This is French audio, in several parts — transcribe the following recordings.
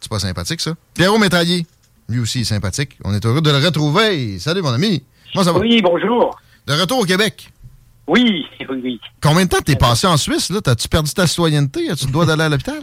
C'est pas sympathique, ça? Pierrot Métraillé, lui aussi est sympathique. On est heureux de le retrouver. Salut, mon ami. Moi, ça va? Oui, bonjour. De retour au Québec. Oui, oui, oui. Combien de temps t'es passé en Suisse, là? T'as-tu perdu ta citoyenneté? As-tu le droit d'aller à l'hôpital?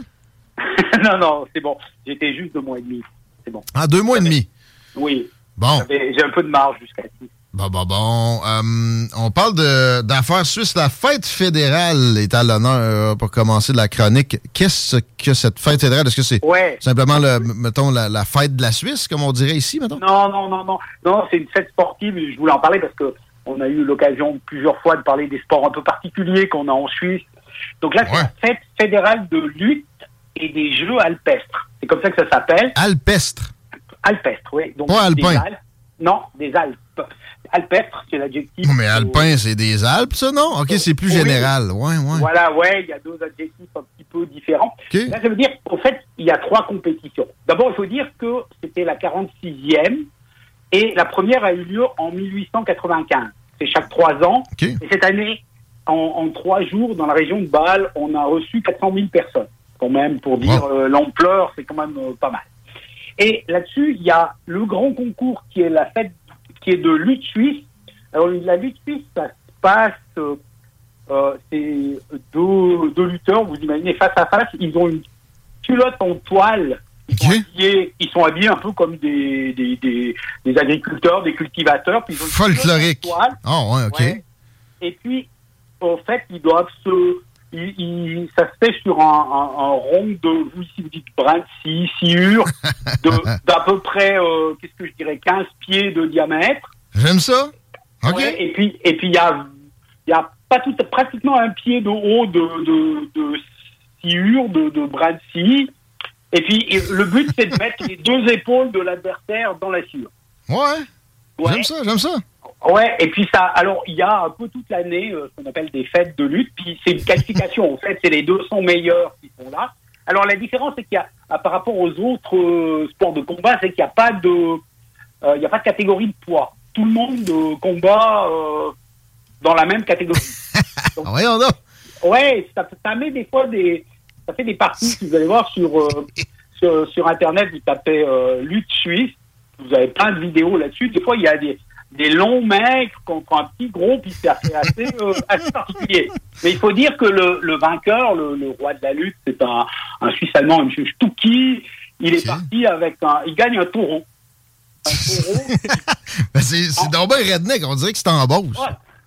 non, non, c'est bon. J'étais juste deux mois et demi. C'est bon. Ah, deux mois et demi? Oui. Bon. J'ai un peu de marge jusqu'à ici. Bon, bon, bon. Euh, on parle de- d'affaires suisses. La fête fédérale est à l'honneur euh, pour commencer la chronique. Qu'est-ce que cette fête fédérale? Est-ce que c'est Ouais. simplement, le, mettons, la, la fête de la Suisse, comme on dirait ici, mettons? Non, non, non, non. Non, c'est une fête sportive. Je voulais en parler parce que on a eu l'occasion plusieurs fois de parler des sports un peu particuliers qu'on a en Suisse. Donc là, c'est la fête fédérale de lutte et des jeux alpestres. C'est comme ça que ça s'appelle. Alpestre. Alpestre, oui. Donc, Pas des alpin. Alpes. Non, des Alpes. Alpestre, c'est l'adjectif. Mais alpin, c'est des Alpes, ça, non? OK, c'est plus général. Ouais, ouais. Voilà, ouais, il y a deux adjectifs un petit peu différents. OK. Là, ça veut dire, au fait, il y a trois compétitions. D'abord, il faut dire que c'était la 46e et la première a eu lieu en 1895. C'est chaque trois ans. Et cette année, en, en trois jours, dans la région de Bâle, on a reçu 400 000 personnes. Quand même, pour dire euh, l'ampleur, c'est quand même euh, pas mal. Et là-dessus, il y a le grand concours qui est la fête, qui est de lutte suisse. Alors, la lutte suisse, ça se passe, euh, euh, c'est deux, deux lutteurs, vous imaginez, face à face, ils ont une culotte en toile. Ils sont, habillés, ils sont habillés un peu comme des, des, des, des agriculteurs, des cultivateurs. Puis ils ont une Folklorique. en toile. Ah, ouais, OK. Ouais. Et puis, au fait, ils doivent se. Ça se fait sur un, un, un rond de, vous dites brin de scie, sciure, d'à peu près, euh, qu'est-ce que je dirais, 15 pieds de diamètre. J'aime ça. OK. Ouais, et puis, et puis il y a, il y a pas tout, pratiquement un pied de haut de, de, de sciure, de, de brin de scie. Et puis, le but, c'est de mettre les deux épaules de l'adversaire dans la sciure. Ouais. J'aime ça, j'aime ça. Ouais, et puis ça, alors il y a un peu toute l'année euh, ce qu'on appelle des fêtes de lutte, puis c'est une qualification, en fait, c'est les 200 meilleurs qui sont là. Alors la différence, c'est qu'il y a, ah, par rapport aux autres euh, sports de combat, c'est qu'il n'y a pas de, euh, il y a pas de catégorie de poids. Tout le monde combat dans la même catégorie. Donc, Voyons donc. Ouais, ça, ça met des fois des, ça fait des parties. Si vous allez voir sur sur, sur internet, vous tapez lutte suisse, vous avez plein de vidéos là-dessus. Des fois, il y a des des longs maigres contre un petit gros, puis c'est assez, assez, euh, assez particulier. Mais il faut dire que le, le vainqueur, le, le roi de la lutte, c'est un, un Suisse allemand, un monsieur Stucky. Il est parti avec un, il gagne un taureau. Ben, c'est c'est redneck. On dirait que c'est en Beauce.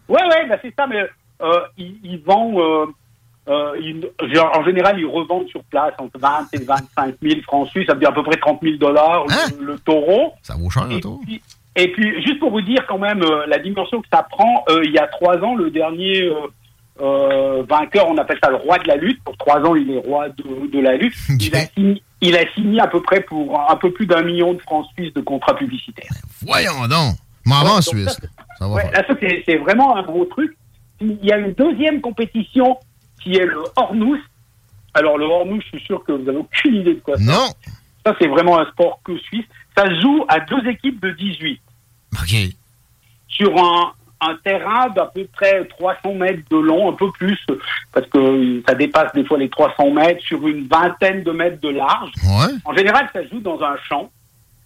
Ouais, ouais, bah c'est ça, mais euh, ils, ils vendent, euh, euh, ils- en général, ils revendent sur place entre 20 et 25 000 francs suisses, ça veut dire à peu près 30 000 dollars le, le taureau. Ça vaut cher, un taureau. puis, et puis, juste pour vous dire quand même euh, la dimension que ça prend, euh, il y a trois ans, le dernier vainqueur, on appelle ça le roi de la lutte. Pour trois ans, il est roi de, de la lutte. Il, a signé, il a signé à peu près pour un peu plus d'un million de francs suisses de contrats publicitaires. Voyons donc. Vais en Suisse. Ça Ouais, là, ça, c'est c'est vraiment un gros truc. Il y a une deuxième compétition qui est le Hornous. Alors, le Hornous, je suis sûr que vous n'avez aucune idée de quoi c'est. Non. Ça, c'est vraiment un sport que suisse. Ça se joue à deux équipes de 18. OK. Sur un, un terrain d'à peu près 300 mètres de long, un peu plus, parce que ça dépasse des fois les 300 mètres, sur une vingtaine de mètres de large. Ouais. En général, ça se joue dans un champ.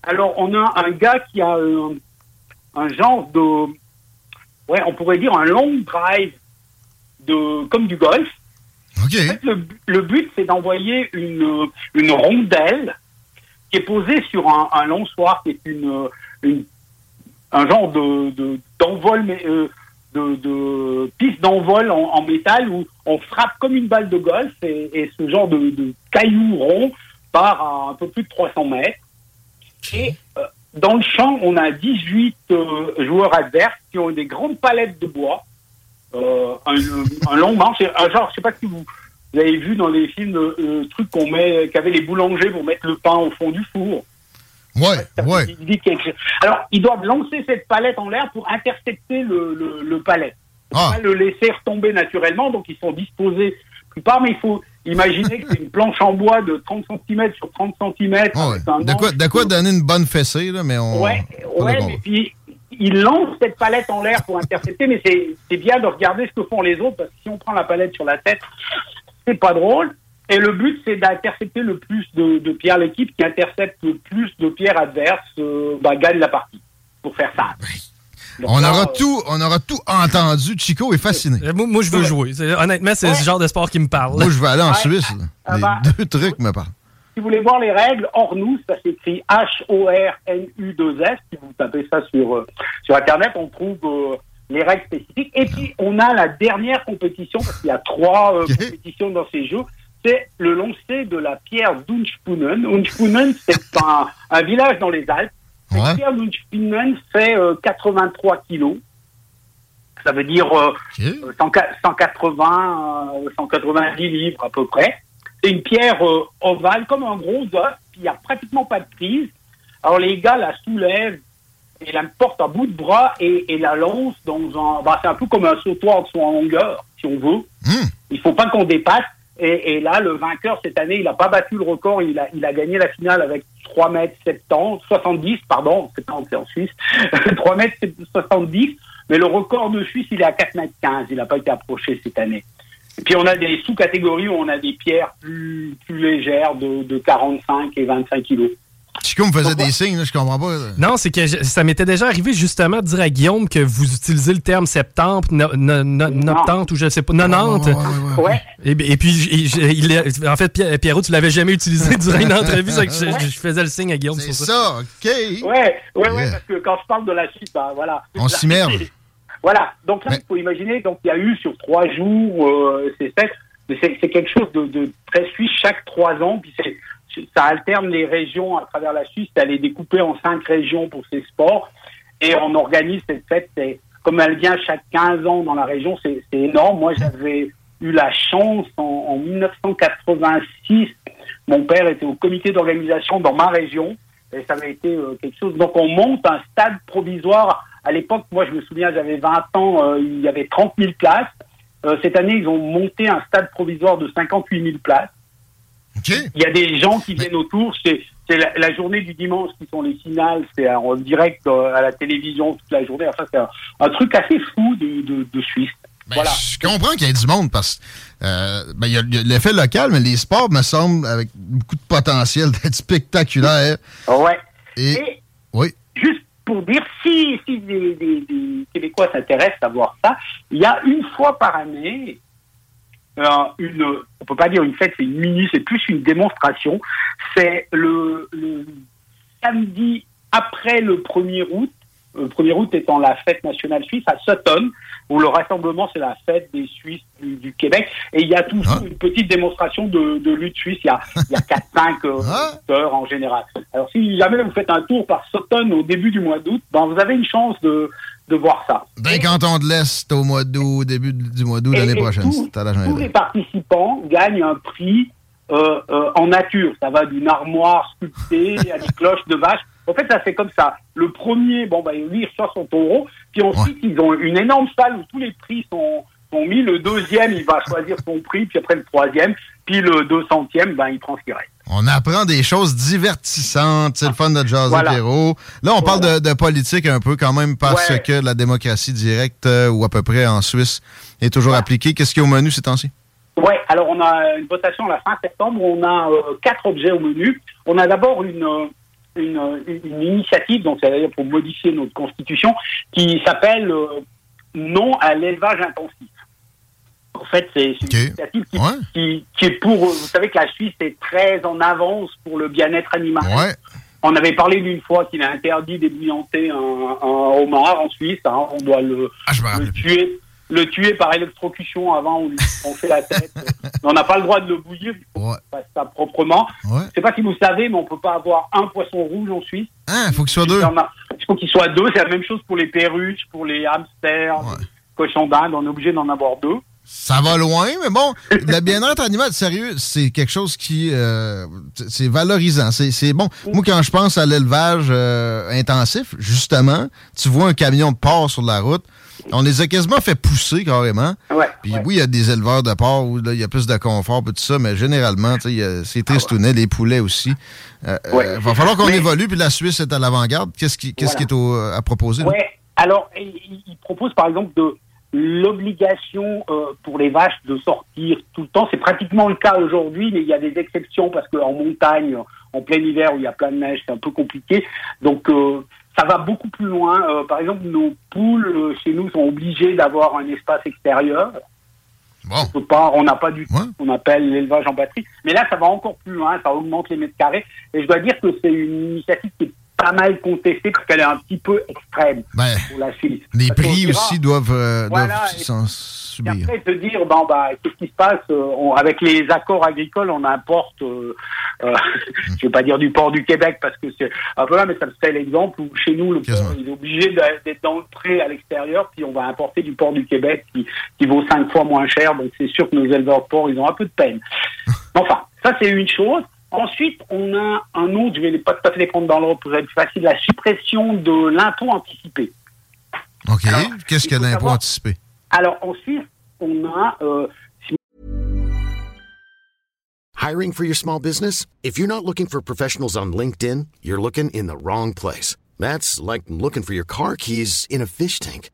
Alors, on a un gars qui a un, un genre de, ouais, on pourrait dire un long drive de, comme du golf. Le, but, c'est d'envoyer une, une rondelle qui est posée sur un, un long soir, qui est une, un genre de d'envol euh, de, de, piste d'envol en, métal où on frappe comme une balle de golf et, ce genre de, de cailloux rond part à un peu plus de 300 mètres. Et euh, dans le champ, on a 18 euh, joueurs adverses qui ont des grandes palettes de bois, euh, un, long manche, un genre, je sais pas si vous, avez vu dans les films le, truc qu'on met, qu'avaient les boulangers pour mettre le pain au fond du four. Ouais, ouais. Alors, ils doivent lancer cette palette en l'air pour intercepter le, le, le palette. Ah. Pas le laisser retomber naturellement, donc ils sont disposés plupart, mais il faut imaginer que c'est une planche en bois de 30 cm sur 30 cm. de, quoi, de quoi donner une bonne fessée, là, mais on. Ouais, ouais mais puis ils lancent cette palette en l'air pour intercepter, mais c'est bien de regarder ce que font les autres, parce que si on prend la palette sur la tête, c'est pas drôle. Et le but, c'est d'intercepter le plus de, pierres. L'équipe qui intercepte le plus de pierres adverses euh, bah, gagne la partie, pour faire ça. on, aura tout, on aura tout entendu. Chico est fasciné. Euh, moi, je veux jouer. Honnêtement, c'est ce genre de sport qui me parle. Moi, je veux aller en Suisse. Ah, les bah, deux trucs me parlent. Si vous voulez voir les règles, Ornus, ça s'écrit H-O-R-N-U-2-S. Si vous tapez ça sur, euh, sur Internet, on trouve les règles spécifiques. Et puis, on a la dernière compétition, parce qu'il y a trois compétitions dans ces jeux c'est le lancer de la pierre d'Unspunen. Unspunen, c'est un, village dans les Alpes. La pierre d'Unspunen fait 83 euh, kilos. Ça veut dire 180, euh, 190 euh, livres à peu près. C'est une pierre ovale, comme un gros œuf, il n'y a pratiquement pas de prise. Alors les gars la soulèvent et la portent à bout de bras et, la lancent dans un... Bah, c'est un peu comme un sautoir de son longueur, si on veut. Hmm. Il faut pas qu'on dépasse. Et, là, le vainqueur cette année, il n'a pas battu le record, il a, il a gagné la finale avec 3 mètres 70, 70, pardon, 70 c'est en Suisse, 3 mètres 70, mais le record de Suisse, il est à 4 mètres 15, il n'a pas été approché cette année. Puis on a des sous-catégories où on a des pierres plus, plus légères de, de 45 et 25 kilos. Chico me faisait des signes, je comprends pas. Non, c'est que ça m'était déjà arrivé justement de dire à Guillaume que vous utilisez le terme septembre, no, ou je sais pas, 90. Ouais. Et, puis, il, en fait, Pierrot, tu l'avais jamais utilisé durant une entrevue, ça que je, faisais le signe à Guillaume C'est ça. OK. Ouais, ouais, ouais, parce que quand je parle de la suite, ben voilà. On s'y merde. Voilà, donc là, il faut imaginer, donc il y a eu sur trois jours, euh, c'est c'est quelque chose de, de très suisse chaque trois ans, puis c'est ça alterne les régions à travers la Suisse. Elle est découpée en cinq régions pour ces sports. Et on organise cette fête. Comme elle vient chaque 15 ans dans la région, c'est énorme. Moi, j'avais eu la chance en, 1986. Mon père était au comité d'organisation dans ma région. Et ça avait été euh, quelque chose. Donc, on monte un stade provisoire. À l'époque, moi, je me souviens, j'avais 20 ans, euh, il y avait 30 000 places. Euh, cette année, ils ont monté un stade provisoire de 58 000 places. Il y a des gens qui viennent autour. C'est la, journée du dimanche qui sont les finales. C'est en direct euh, à la télévision toute la journée. Enfin, c'est un, truc assez fou de, de, Suisse. Ben, voilà. Je comprends qu'il y ait du monde parce qu'il euh, ben, y a, l'effet local, mais les sports me semblent avec beaucoup de potentiel d'être spectaculaires. Ouais. Et, oui. Juste pour dire, si, des, Québécois s'intéressent à voir ça, il y a une fois par année euh, une, on peut pas dire une fête, c'est une mini, c'est plus une démonstration. C'est le, le, samedi après le 1er août, le 1er août étant la fête nationale suisse à Sutton, où le rassemblement c'est la fête des Suisses du, Québec, et il y a toujours ah. une petite démonstration de, de lutte suisse, il y a, il y a 4-5 euh, ah. heures en général. Alors si jamais vous faites un tour par Sutton au début du mois d'août, ben, vous avez une chance de, de voir ça. Ben, quand on te laisse au mois d'août, début du mois d'août l'année prochaine. tous les participants gagnent un prix euh, euh, en nature. Ça va d'une armoire sculptée à des cloches de vache. En fait, ça fait comme ça. Le premier, bon, bah, lui, il reçoit son taureau. Puis ensuite, ils ont une énorme salle où tous les prix sont, sont mis. Le deuxième, il va choisir son prix. Puis après, le troisième. Puis le deux centième, ben, il prend ce qu'il reste. On apprend des choses divertissantes. C'est le fun de jaser, voilà. Là, on parle de, politique un peu quand même parce que la démocratie directe, euh, ou à peu près en Suisse, est toujours appliquée. Qu'est-ce qu'il y a au menu ces temps-ci? Oui, alors on a une votation à la fin septembre. On a euh, quatre objets au menu. On a d'abord une, euh, une, une, initiative, donc c'est-à-dire pour modifier notre constitution, qui s'appelle Non à l'élevage intensif. En fait, c'est une initiative qui, qui, est pour. Vous savez que la Suisse est très en avance pour le bien-être animal. On avait parlé d'une fois qu'il est interdit d'ébouillanter un, un, homard en Suisse. Hein. On doit le, ah, le tuer le tuer par électrocution avant, on, on fait la tête. on n'a pas le droit de le bouillir, il faut faire ça proprement. Je ne sais pas si vous savez, mais on ne peut pas avoir un poisson rouge en Suisse. Ah, il faut qu'il soit deux. Il faut qu'il soit deux. C'est la même chose pour les perruches, pour les hamsters, les cochons d'Inde. On est obligé d'en avoir deux. Ça va loin, mais bon, le bien-être animal, sérieux, c'est quelque chose qui, euh, c'est valorisant. C'est bon. Moi, quand je pense à l'élevage euh, intensif, justement, tu vois un camion de porc sur la route, on les a quasiment fait pousser carrément. Puis oui, il y a des éleveurs de porc où il y a plus de confort et tout ça, mais généralement, c'est tristounet, les poulets aussi. Il euh, euh, va falloir qu'on évolue, puis la Suisse est à l'avant-garde. Qu'est-ce qui, qui, est à proposer? Oui, alors, il, propose par exemple de l'obligation euh, pour les vaches de sortir tout le temps. C'est pratiquement le cas aujourd'hui, mais il y a des exceptions parce qu'en montagne, en plein hiver où il y a plein de neige, c'est un peu compliqué. Donc, ça va beaucoup plus loin. Euh, par exemple, nos poules euh, chez nous sont obligées d'avoir un espace extérieur. On pas, on n'a pas du tout ce qu'on appelle l'élevage en batterie. Mais là, ça va encore plus loin, ça augmente les mètres carrés. Et je dois dire que c'est une initiative qui est pas mal contestée parce qu'elle est un petit peu extrême ben, pour la Suisse. Les prix aussi doivent, euh, s'en subir. Et après, te dire, bon, bah, qu'est-ce qui se passe Avec les accords agricoles, on importe euh, je ne vais pas dire du port du Québec parce que c'est un peu là, mais ça me fait l'exemple où chez nous, le port, il est obligé d'être dans le pré à l'extérieur, puis on va importer du port du Québec qui, qui vaut cinq fois moins cher. Donc c'est sûr que nos éleveurs de porc, ils ont un peu de peine. Enfin, ça c'est une chose. Ensuite, on a un autre, je vais pas tout à fait les prendre dans l'ordre pour être plus facile, la suppression de l'impôt anticipé. OK. Qu'est-ce que l'impôt anticipé? Alors, ensuite, on a euh, Hiring for your small business? If you're not looking for professionals on LinkedIn, you're looking in the wrong place. That's like looking for your car keys in a fish tank.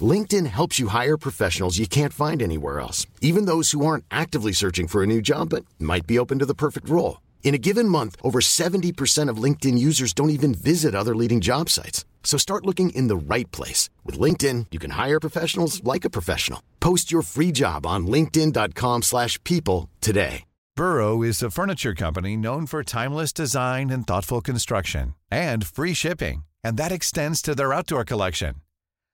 LinkedIn helps you hire professionals you can't find anywhere else, even those who aren't actively searching for a new job but might be open to the perfect role. In a given month, over 70% of LinkedIn users don't even visit other leading job sites. So start looking in the right place. With LinkedIn, you can hire professionals like a professional. Post your free job on linkedin.com slash people today. Burrow is a furniture company known for timeless design and thoughtful construction and free shipping, and that extends to their outdoor collection.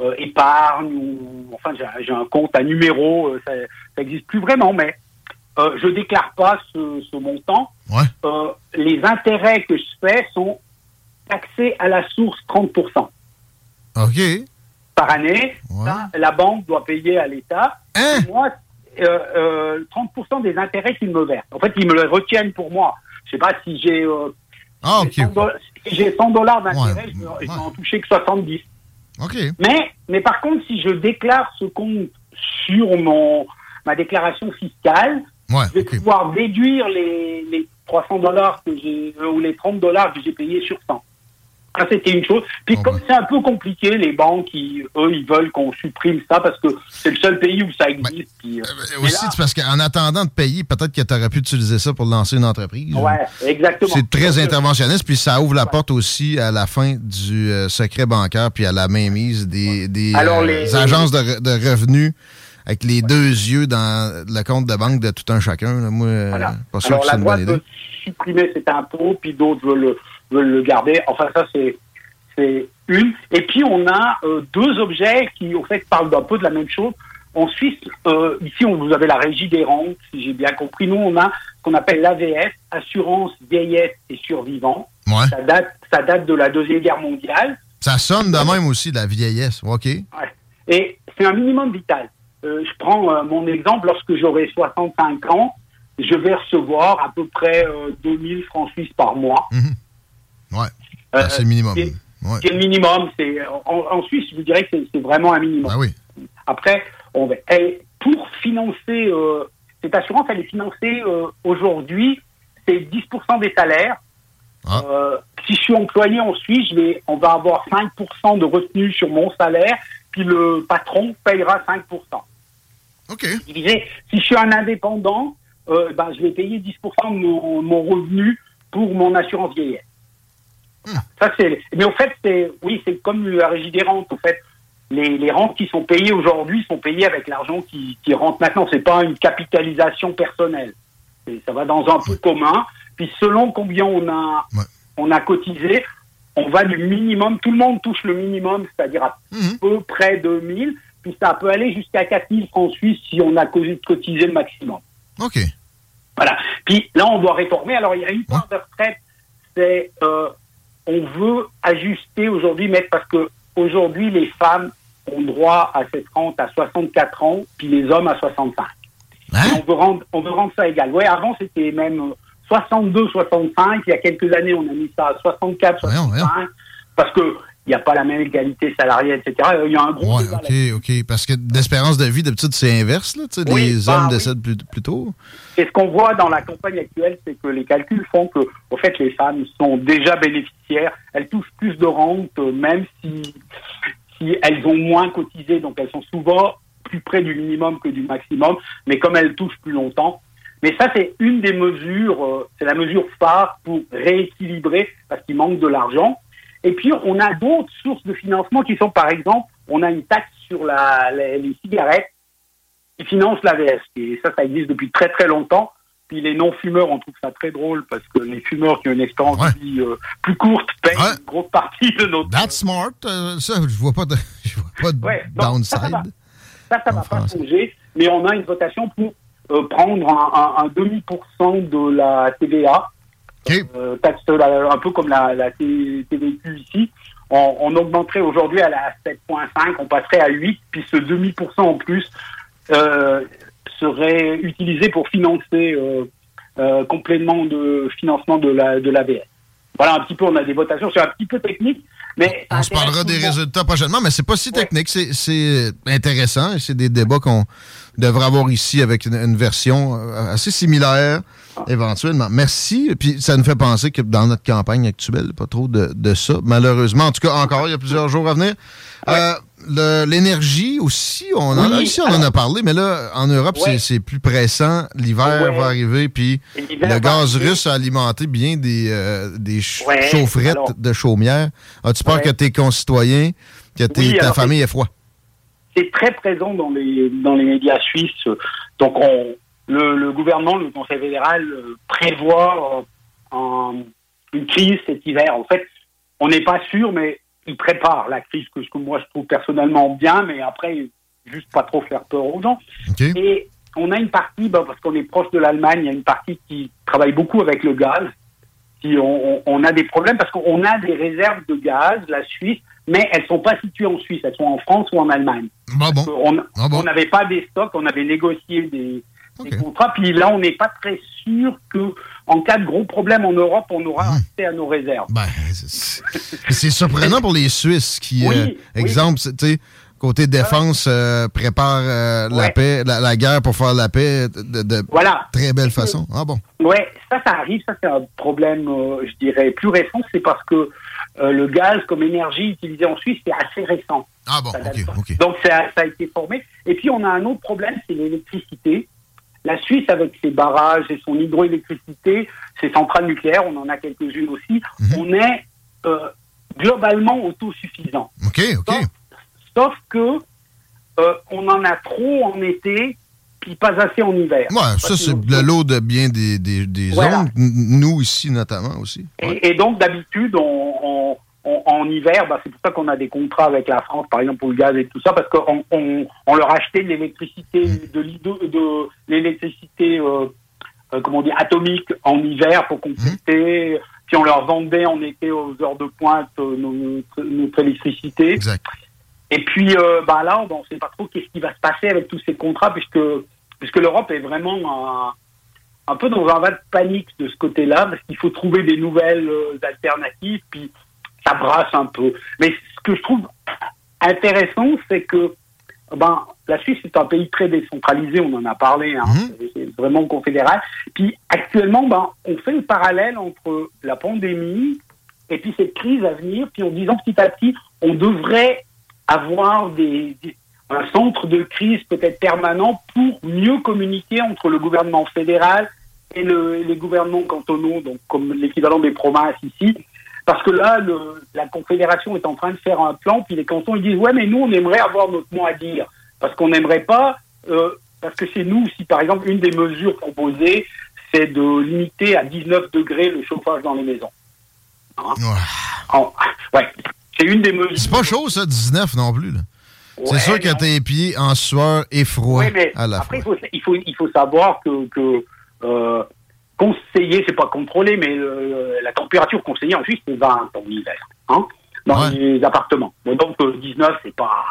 euh, épargne, ou enfin, j'ai un compte à numéro, euh, ça n'existe plus vraiment, mais euh, je déclare pas ce, ce montant. Ouais. Euh, les intérêts que je fais sont taxés à la source 30%. OK. Par année, Ouais. ça, la banque doit payer à l'État. Hein? Moi, euh, euh, 30% des intérêts qu'ils me versent. En fait, ils me les retiennent pour moi. Je sais pas si j'ai euh, Ah, j'ai OK. 100 dollars- si j'ai 100 dollars d'intérêt, Ouais, je, je vais en toucher que 70. Mais, mais par contre, si je déclare ce compte sur mon, ma déclaration fiscale, Ouais, je vais pouvoir déduire les, les 300 dollars que j'ai, euh, ou les 30 dollars que j'ai payés sur 100. Ça, c'était une chose. Puis Oh, comme ben. c'est un peu compliqué, les banques, ils- eux, ils veulent qu'on supprime ça parce que c'est le seul pays où ça existe. puis, euh, Euh, aussi, là- parce qu'en attendant de payer, peut-être que tu aurais pu utiliser ça pour lancer une entreprise. ouais, exactement. C'est très euh, interventionniste, puis ça ouvre la porte aussi à la fin du euh, secret bancaire, puis à la mainmise des, des Alors, les- agences de, re- de revenus avec les deux yeux dans le compte de banque de tout un chacun. Moi, Voilà. pas sûr Alors que c'est une bonne idée. supprimer cet impôt, puis d'autres veulent le, veulent le garder. Enfin, ça, c'est une. Et puis, on a euh, deux objets qui, au fait, parlent d'un peu de la même chose. En Suisse, euh, ici, on, vous avez la régie des rentes, si j'ai bien compris. Nous, on a ce qu'on appelle l'AVS, Assurance Vieillesse et Survivants. Ouais. Ça date, ça date de la Deuxième Guerre mondiale. Ça sonne de même aussi, de la vieillesse. OK. Ouais. Et c'est un minimum vital. Euh, je prends mon exemple, lorsque j'aurai 65 ans, je vais recevoir à peu près euh, 2000 francs suisses par mois. Ouais. Euh, Ah, c'est le minimum. c'est- Ouais. C'est le minimum. C'est en, en Suisse, je vous dirais que c'est- c'est vraiment un minimum. Ah oui. Après, on et pour financer euh, cette assurance, elle est financée aujourd'hui, c'est 10% des salaires. Ah. si je suis employé en Suisse, je vais, on va avoir 5% de retenue sur mon salaire, puis le patron payera 5%. OK. si je suis un indépendant, ben, je vais payer 10% de mon, mon, revenu pour mon assurance vieillesse. Ça, c'est, mais au fait, c'est, oui, c'est comme la régie des rentes. En fait, les, les rentes qui sont payées aujourd'hui sont payées avec l'argent qui, qui rentre maintenant. C'est pas une capitalisation personnelle. ça va dans un pot commun. Puis selon combien on a, on a cotisé, on va du minimum. Tout le monde touche le minimum, c'est-à-dire à, hmm. peu près 2000. Puis ça peut aller jusqu'à 4000 francs suisses si on a cotisé le maximum. OK. Voilà. Puis là, on doit réformer. Alors, il y a une part de retraite, c'est euh, on veut ajuster aujourd'hui, mais parce que aujourd'hui, les femmes ont droit à cette rente à 64 ans, puis les hommes à 65. Hein? On, veut rendre, on veut rendre ça égal. Oui, avant, c'était même 62, 65. Il y a quelques années, on a mis ça à 64, 65. Parce que il n'y a pas la même égalité salariale, etc. Il y a un gros. Ouais, OK, OK. Parce que d'espérance de vie, d'habitude, c'est inverse. Là, les bah hommes décèdent plus, tôt. Et ce qu'on voit dans la campagne actuelle, c'est que les calculs font que, au fait, les femmes sont déjà bénéficiaires. Elles touchent plus de rente, même si, si elles ont moins cotisé. Donc, elles sont souvent plus près du minimum que du maximum. Mais comme elles touchent plus longtemps, mais ça, c'est une des mesures, euh, c'est la mesure phare pour rééquilibrer parce qu'il manque de l'argent. Et puis, on a d'autres sources de financement qui sont, par exemple, on a une taxe sur la, les, cigarettes qui finance l'AVS. Et ça, ça existe depuis très, très longtemps. Puis les non-fumeurs, on trouve ça très drôle parce que les fumeurs qui ont une expérience de vie euh, plus courte payent une grosse partie de notre... That's smart. Euh, ça, je vois pas de, je vois pas de downside. Ça, ça va, pas changer. Mais on a une votation pour euh, prendre un, un, un demi-pourcent de la TVA euh, taxe un peu comme la, TVQ ici. On, augmenterait aujourd'hui à la 7,5, on passerait à 8, puis ce demi-pourcent en plus euh, serait utilisé pour financer euh, euh, complément de financement de la de l'ABS. Voilà un petit peu, on a des votations, c'est un petit peu technique, mais on se parlera des résultats prochainement, mais c'est pas si technique, c'est intéressant et c'est des débats qu'on devrait avoir ici avec une version assez similaire éventuellement. Merci. Puis ça nous fait penser que dans notre campagne actuelle, pas trop de, de ça, malheureusement. En tout cas, encore, il y a plusieurs jours à venir. Euh, l'énergie aussi, on en, a, ici, on en a parlé, mais là, en Europe, c'est plus pressant. L'hiver va arriver, puis le gaz russe a alimenté bien des, euh, des chaufferettes de chaumière. As-tu peur que tes concitoyens, que ta famille ait froid? C'est très présent dans les, dans les médias suisses. Donc, on, le, gouvernement, le Conseil fédéral euh, prévoit euh, une crise cet hiver. En fait, on n'est pas sûr, mais il prépare la crise que, que, moi je trouve personnellement bien, mais après, juste pas trop faire peur aux gens. Et on a une partie, bah, parce qu'on est proche de l'Allemagne, il y a une partie qui travaille beaucoup avec le gaz. Si on, a des problèmes parce qu'on a des réserves de gaz, la Suisse, mais elles sont pas situées en Suisse, elles sont en France ou en Allemagne. Ah ah on n'avait pas des stocks, on avait négocié des, contrats. Puis là, on n'est pas très sûr que en cas de gros problème en Europe, on aura hmm. accès à nos réserves. Ben, c'est surprenant pour les Suisses qui, euh, exemple, tu sais, côté défense, euh, prépare euh, la paix, la, guerre pour faire la paix de, très belle façon. Ah bon? Oui, ça, ça arrive. Ça, c'est un problème, je dirais, plus récent. C'est parce que le gaz comme énergie utilisée en Suisse, c'est assez récent. Ah bon, Donc, ça, ça a été formé. Et puis, on a un autre problème, c'est l'électricité. La Suisse, avec ses barrages et son hydroélectricité, ses centrales nucléaires, on en a quelques-unes aussi, mhm. on est euh, globalement autosuffisant. OK, OK. Sauf, que euh, on en a trop en été, puis pas assez en hiver. Ouais, ça, c'est le lot de bien des, des, des zones, nous ici notamment aussi. Et, donc, d'habitude, on en hiver, bah, c'est pour ça qu'on a des contrats avec la France, par exemple pour le gaz et tout ça, parce qu'on on, leur achetait de l'électricité, de, de l'électricité, euh, euh, comment dire, atomique en hiver pour compléter. Mm. Puis on leur vendait en été aux heures de pointe euh, notre, électricité. Exact. Et puis bah là, on ne sait pas trop qu'est-ce qui va se passer avec tous ces contrats, puisque puisque l'Europe est vraiment un, un, peu dans un vade de panique de ce côté-là, parce qu'il faut trouver des nouvelles alternatives. Puis ça brasse un peu. Mais ce que je trouve intéressant, c'est que ben, la Suisse est un pays très décentralisé, on en a parlé, hein, mhm. c'est vraiment confédéral. Puis actuellement, ben, on fait le parallèle entre la pandémie et puis cette crise à venir, puis en disant petit à petit, on devrait avoir des, un centre de crise peut-être permanent pour mieux communiquer entre le gouvernement fédéral et le, les gouvernements cantonaux, donc comme l'équivalent des provinces ici. Parce que là, le, la Confédération est en train de faire un plan, puis les cantons ils disent ouais, mais nous on aimerait avoir notre mot à dire, parce qu'on n'aimerait pas, euh, parce que c'est nous aussi, par exemple, une des mesures proposées, c'est de limiter à 19 degrés le chauffage dans les maisons. Hein? ouais. C'est une des mesures. C'est pas chaud ça, 19 non plus. c'est sûr que tes pieds en sueur et froid à la après. Il faut, il faut, savoir que, que euh, conseiller, c'est pas contrôlé, mais euh, la température conseillée en Suisse, c'est 20 en hiver, hein, dans les appartements. donc 19, euh, c'est pas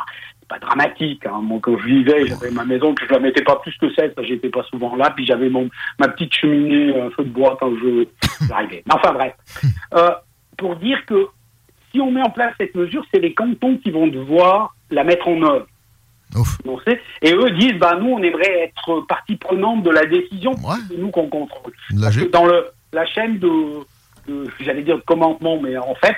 pas dramatique. Hein. Moi, quand je vivais, j'avais ma maison que je la mettais pas plus que 16, parce que j'étais pas souvent là, puis j'avais mon ma petite cheminée, un feu de bois quand je j'arrivais. enfin bref, euh, pour dire que si on met en place cette mesure, c'est les cantons qui vont devoir la mettre en œuvre. Et eux disent, bah, nous, on aimerait être partie prenante de la décision, c'est nous qu'on contrôle. dans le, la chaîne de, j'allais dire de commandement, mais en fait,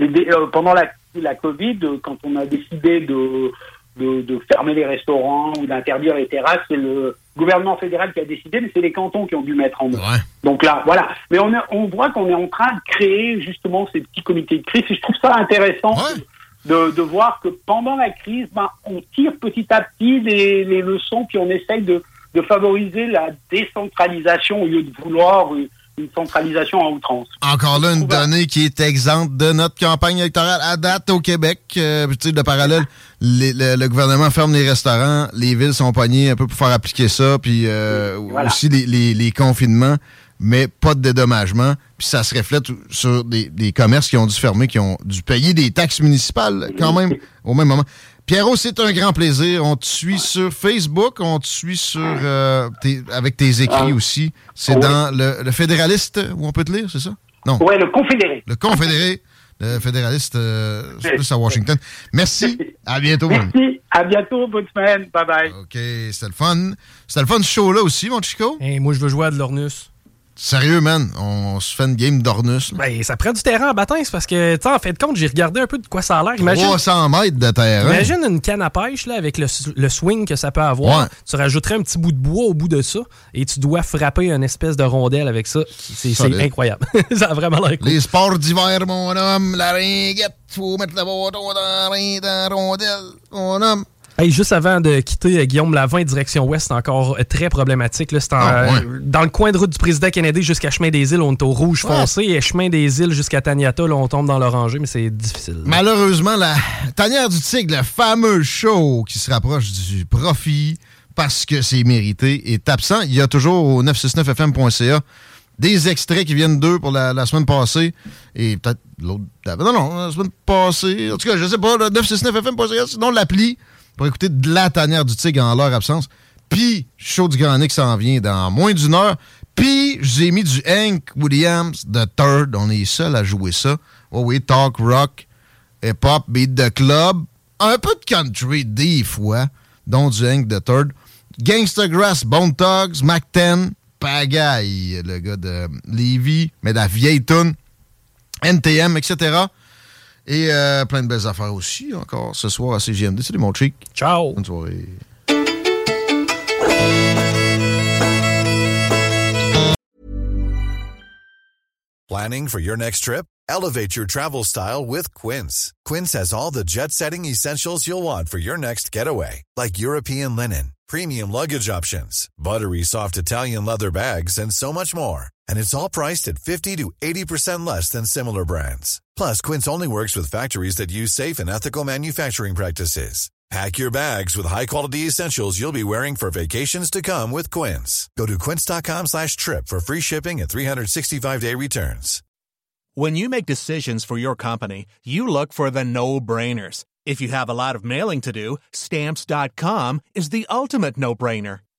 euh, pendant la, la Covid, quand on a décidé de, de, fermer les restaurants ou d'interdire les terrasses, c'est le gouvernement fédéral qui a décidé, mais c'est les cantons qui ont dû mettre en œuvre. Donc là, voilà. Mais on, on voit qu'on est en train de créer justement ces petits comités de crise, et je trouve ça intéressant de, de, voir que pendant la crise, ben, on tire petit à petit les, les leçons, puis on essaye de, de favoriser la décentralisation au lieu de vouloir une centralisation en outrance. Encore là, une donnée qui est exempte de notre campagne électorale à date au Québec. Euh, tu sais, de parallèle, le, gouvernement ferme les restaurants, les villes sont poignées un peu pour faire appliquer ça, puis euh, aussi les, les, les confinements mais pas de dédommagement. Puis ça se reflète sur des, commerces qui ont dû fermer, qui ont dû payer des taxes municipales quand même au même moment. Pierrot, c'est un grand plaisir. On te suit sur Facebook, on te suit sur euh, avec tes écrits ah. aussi. C'est dans le, Fédéraliste où on peut te lire, c'est ça? Non. Oui, le Confédéré. Le Confédéré. Le fédéraliste, euh, plus à Washington. Merci. À bientôt. Merci. À bientôt. Bonne semaine. Bye bye. OK. C'était le fun. C'était le fun ce show-là aussi, mon Chico. Et moi, je veux jouer à de l'Ornus. Sérieux, man, on se fait une game d'Ornus. Ben, ça prend du terrain en bâtin, c'est parce que, tu sais, en fait de compte, j'ai regardé un peu de quoi ça a l'air. Imagine, 300 mètres de terrain. Imagine une canne à pêche, là, avec le, swing que ça peut avoir. Tu rajouterais un petit bout de bois au bout de ça et tu dois frapper une espèce de rondelle avec ça. C'est incroyable. ça a vraiment l'air cool. Les sports d'hiver, mon homme, la ringuette, faut mettre le bâton dans la rondelle, mon homme. Hey, juste avant de quitter euh, Guillaume Lavin, direction ouest, encore euh, très problématique. Là, ah, euh, Dans le coin de route du président Kennedy jusqu'à Chemin des Îles, on est au rouge foncé. Et Chemin des Îles jusqu'à Taniata, là, on tombe dans l'oranger, mais c'est difficile. Malheureusement, la tanière du tigre, le fameux show qui se rapproche du profit parce que c'est mérité, est absent. Il y a toujours au 969fm.ca des extraits qui viennent d'eux pour la, semaine passée et peut-être l'autre. Non, non, la semaine passée. En tout cas, je sais pas, 969fm.ca, sinon l'appli pour écouter de la tanière du tigre en leur absence. Puis, Show du Grand s'en vient dans moins d'une heure. Puis, j'ai mis du Hank Williams The Third. On est seul à jouer ça. Oh oui, talk, rock, hip-hop, beat the club. Un peu de country des fois, dont du Hank The Third. Gangsta Grass, Bone Thugs, Mac 10, Pagaille, le gars de Levy, mais de la vieille tune, NTM, etc. Et euh, plein de belles affaires aussi, encore ce soir à CGMD. Salut mon chic. Ciao. Bonne soirée. Planning for your next trip? Elevate your travel style with Quince. Quince has all the jet setting essentials you'll want for your next getaway, like European linen, premium luggage options, buttery soft Italian leather bags, and so much more. And it's all priced at 50 to 80% less than similar brands. Plus, Quince only works with factories that use safe and ethical manufacturing practices. Pack your bags with high-quality essentials you'll be wearing for vacations to come with Quince. Go to quince.com slash trip for free shipping and 365-day returns. When you make decisions for your company, you look for the no-brainers. If you have a lot of mailing to do, stamps.com is the ultimate no-brainer.